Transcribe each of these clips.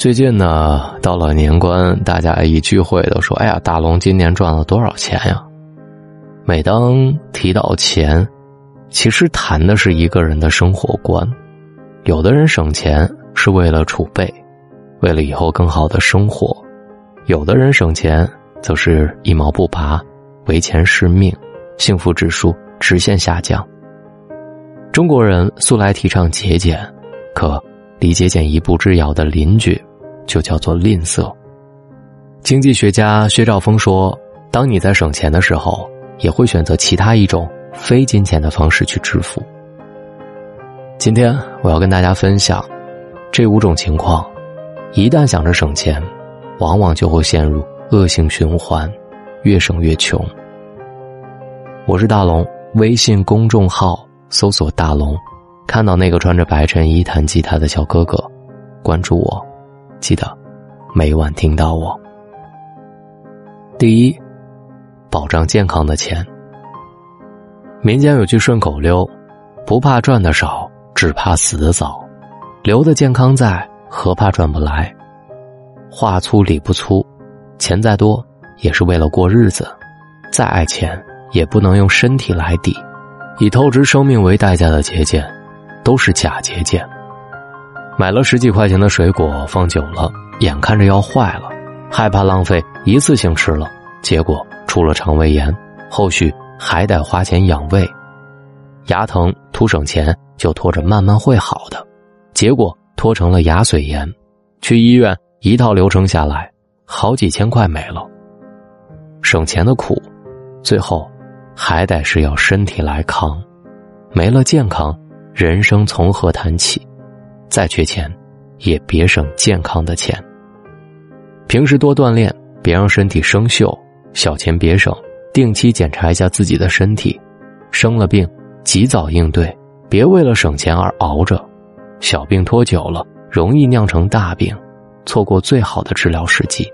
最近呢，到了年关，大家一聚会都说：“哎呀，大龙今年赚了多少钱呀？”每当提到钱，其实谈的是一个人的生活观。有的人省钱是为了储备，为了以后更好的生活；有的人省钱则是一毛不拔，为钱是命，幸福指数直线下降。中国人素来提倡节俭，可离节俭一步之遥的邻居。就叫做吝啬。经济学家薛兆丰说：“当你在省钱的时候，也会选择其他一种非金钱的方式去致富。”今天我要跟大家分享这五种情况，一旦想着省钱，往往就会陷入恶性循环，越省越穷。我是大龙，微信公众号搜索“大龙”，看到那个穿着白衬衣弹吉他的小哥哥，关注我。记得每晚听到我。第一，保障健康的钱。民间有句顺口溜：“不怕赚的少，只怕死的早。留的健康在，何怕赚不来？”话粗理不粗，钱再多也是为了过日子，再爱钱也不能用身体来抵。以透支生命为代价的节俭，都是假节俭。买了十几块钱的水果，放久了，眼看着要坏了，害怕浪费，一次性吃了，结果出了肠胃炎，后续还得花钱养胃，牙疼图省钱就拖着慢慢会好的，结果拖成了牙髓炎，去医院一套流程下来，好几千块没了。省钱的苦，最后还得是要身体来扛，没了健康，人生从何谈起？再缺钱，也别省健康的钱。平时多锻炼，别让身体生锈；小钱别省，定期检查一下自己的身体。生了病，及早应对，别为了省钱而熬着。小病拖久了，容易酿成大病，错过最好的治疗时机。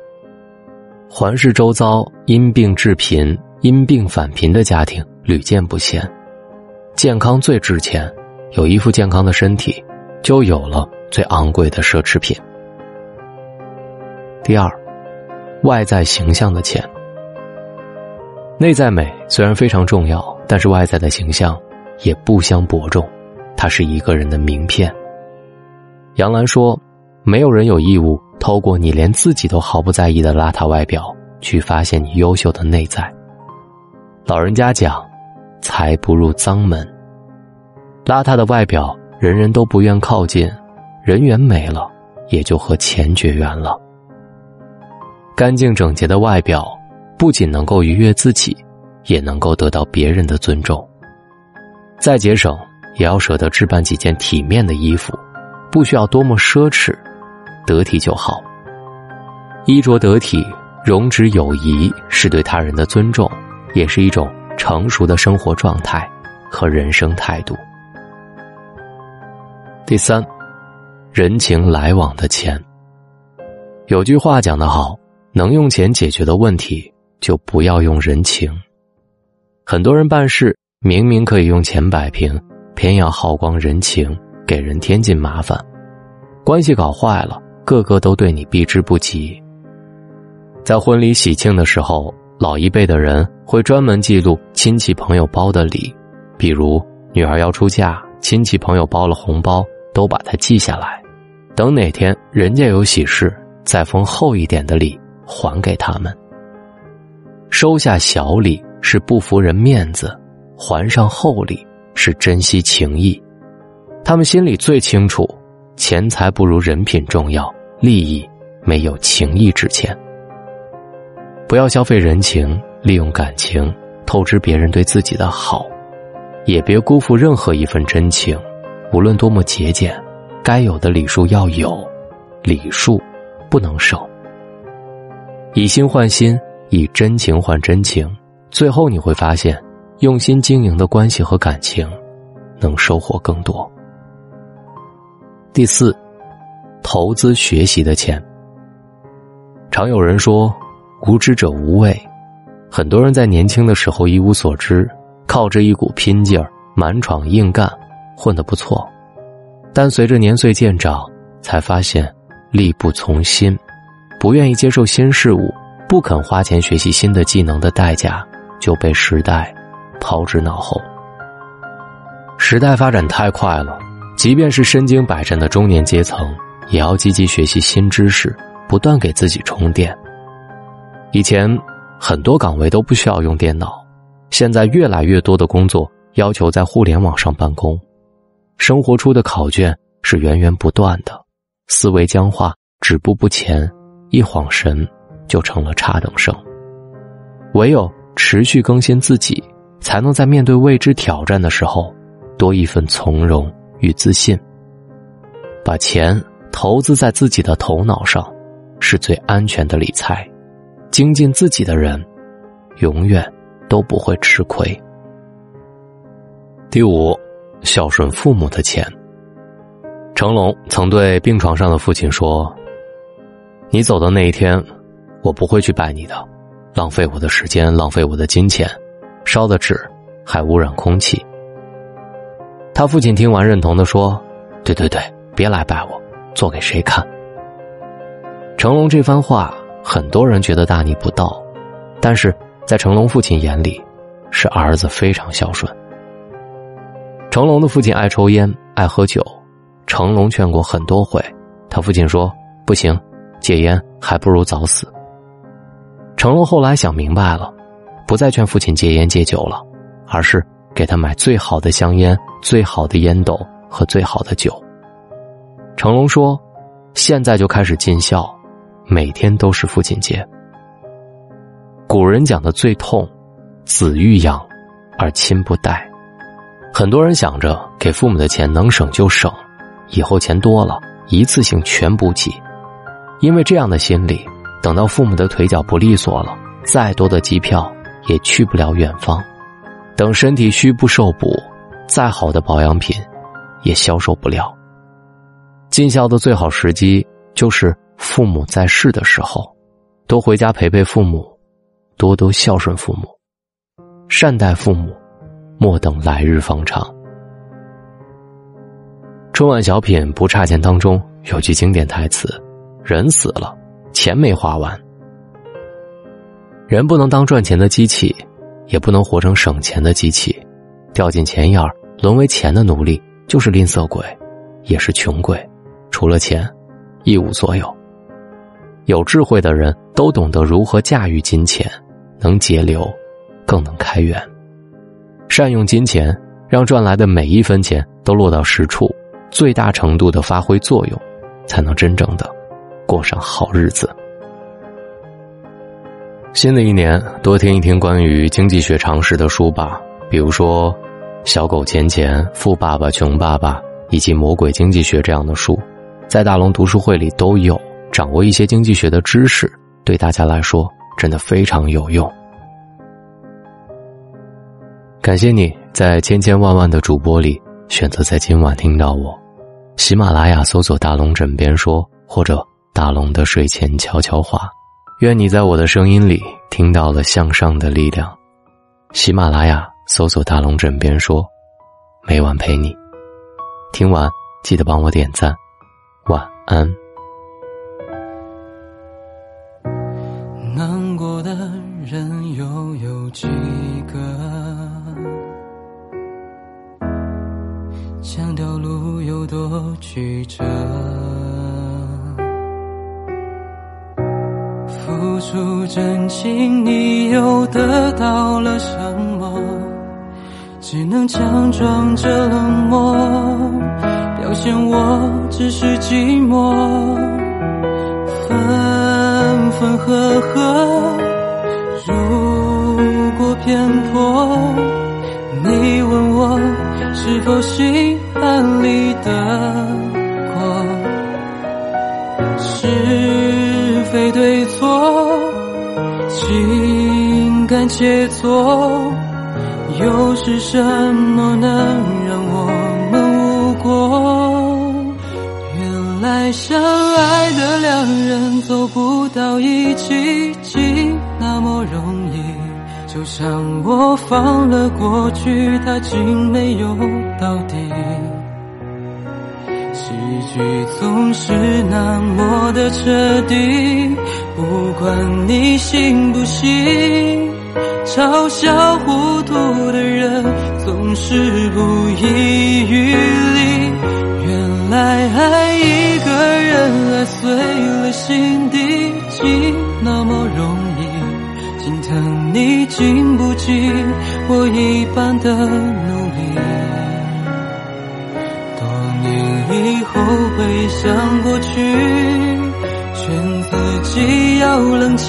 环视周遭，因病致贫、因病返贫的家庭屡见不鲜。健康最值钱，有一副健康的身体。就有了最昂贵的奢侈品。第二，外在形象的钱。内在美虽然非常重要，但是外在的形象也不相伯仲，它是一个人的名片。杨澜说：“没有人有义务透过你连自己都毫不在意的邋遢外表，去发现你优秀的内在。”老人家讲：“财不入脏门。”邋遢的外表。人人都不愿靠近，人缘没了，也就和钱绝缘了。干净整洁的外表，不仅能够愉悦自己，也能够得到别人的尊重。再节省，也要舍得置办几件体面的衣服，不需要多么奢侈，得体就好。衣着得体，容止有仪，是对他人的尊重，也是一种成熟的生活状态和人生态度。第三，人情来往的钱。有句话讲得好，能用钱解决的问题，就不要用人情。很多人办事明明可以用钱摆平，偏要耗光人情，给人添进麻烦，关系搞坏了，个个都对你避之不及。在婚礼喜庆的时候，老一辈的人会专门记录亲戚朋友包的礼，比如女儿要出嫁，亲戚朋友包了红包。都把它记下来，等哪天人家有喜事，再封厚一点的礼还给他们。收下小礼是不服人面子，还上厚礼是珍惜情谊。他们心里最清楚，钱财不如人品重要，利益没有情谊值钱。不要消费人情，利用感情透支别人对自己的好，也别辜负任何一份真情。无论多么节俭，该有的礼数要有，礼数不能少。以心换心，以真情换真情，最后你会发现，用心经营的关系和感情，能收获更多。第四，投资学习的钱。常有人说，无知者无畏，很多。人在年轻的时候一无所知，靠着一股拼劲儿，满闯硬干。混得不错，但随着年岁渐长，才发现力不从心，不愿意接受新事物，不肯花钱学习新的技能的代价，就被时代抛之脑后。时代发展太快了，即便是身经百战的中年阶层，也要积极学习新知识，不断给自己充电。以前很多岗位都不需要用电脑，现在越来越多的工作要求在互联网上办公，生活出的考卷是源源不断的，思维僵化，止步不前，一晃神就成了差等生。唯有持续更新自己，才能在面对未知挑战的时候。多一份从容与自信，把钱投资在自己的头脑上，是最安全的理财。精进自己的人，永远都不会吃亏。第五，孝顺父母的钱。成龙曾对病床上的父亲说：“你走的那一天，我不会去拜你的，浪费我的时间，浪费我的金钱，烧的纸还污染空气。”他父亲听完，认同的说：“对对对，别来拜我，做给谁看？”成龙这番话，很多人觉得大逆不道，但是在成龙父亲眼里，是儿子非常孝顺。成龙的父亲爱抽烟，爱喝酒，成龙劝过很多回，他父亲说：“不行，戒烟还不如早死。”成龙后来想明白了，不再劝父亲戒烟戒酒了，而是。给他买最好的香烟、最好的烟斗和最好的酒。成龙说：“现在就开始尽孝，每天都是父亲节。”古人讲的最痛，子欲养，而亲不待。很多人想着给父母的钱能省就省，以后钱多了，一次性全补给。因为这样的心理，等到父母的腿脚不利索了，再多的机票也去不了远方。等身体虚不受补，再好的保养品，也销售不了。尽孝的最好时机就是父母在世的时候，多回家陪陪父母，多多孝顺父母，善待父母，莫等来日方长。春晚小品《不差钱》当中有句经典台词：“人死了，钱没花完。人不能当赚钱的机器。”也不能活成省钱的机器，掉进钱眼儿，沦为钱的奴隶，就是吝啬鬼，也是穷鬼。除了钱，一无所有。有智慧的人都懂得如何驾驭金钱，能节流，更能开源。善用金钱，让赚来的每一分钱都落到实处，最大程度的发挥作用，才能真正的过上好日子。新的一年，多听一听关于经济学常识的书吧，比如说《小狗钱钱》《富爸爸穷爸爸》以及《魔鬼经济学》这样的书，在大龙读书会里都有。掌握一些经济学的知识，对大家来说真的非常有用。感谢你在千千万万的主播里选择在今晚听到我。喜马拉雅搜索“大龙枕边说”或者“大龙的睡前悄悄话”。愿你在我的声音里听到了向上的力量。喜马拉雅搜索“大龙枕边说”，每晚陪你。听完记得帮我点赞，晚安。难过的人又有几曲折？付出真情，你又得到了什么？只能强装着冷漠，表现我只是寂寞。分分合合，如果偏颇，是否心安理得过？是非对错。情感切磋，又是什么能让我们无果？原来相爱的两人走不到一起，竟那么容易。就像我放了过去，它竟没有到底。局总是那么的彻底，不管你信不信，嘲笑糊涂的人总是不遗余力。经不起我一般的努力。多年以后回想过去，劝自己要冷静。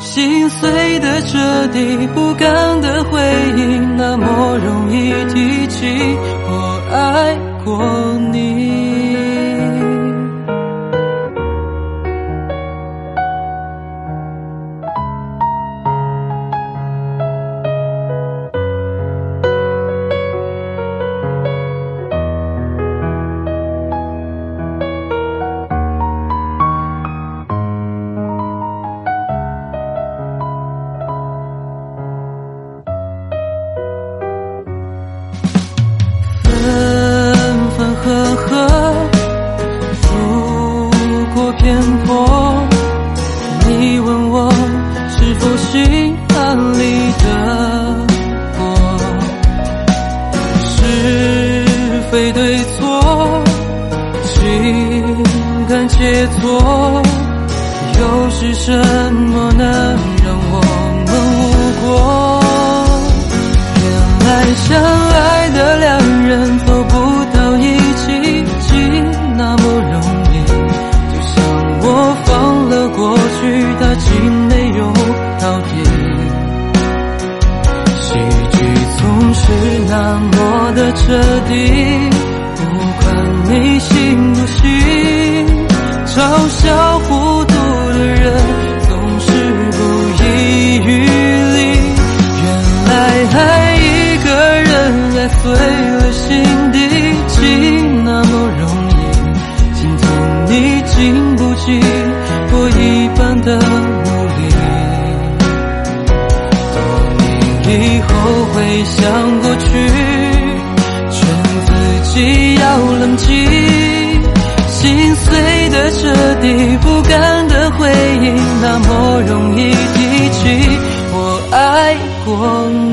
心碎的彻底，不甘的回忆，那么容易提起。我爱过非对错情感切磋又是什么能让我们无果原来相爱的两人走不到一起竟那么容易就像我放了过去他竟没有到底戏剧总是那么的彻底不管你信不信嘲笑孤独的人总是不遗余力。原来爱一个人来碎了心底竟那么容易心疼你经不起我一般的努力。多年以后回想过去需要冷静，心碎的彻底，不甘的回应，那么容易提起，我爱过你。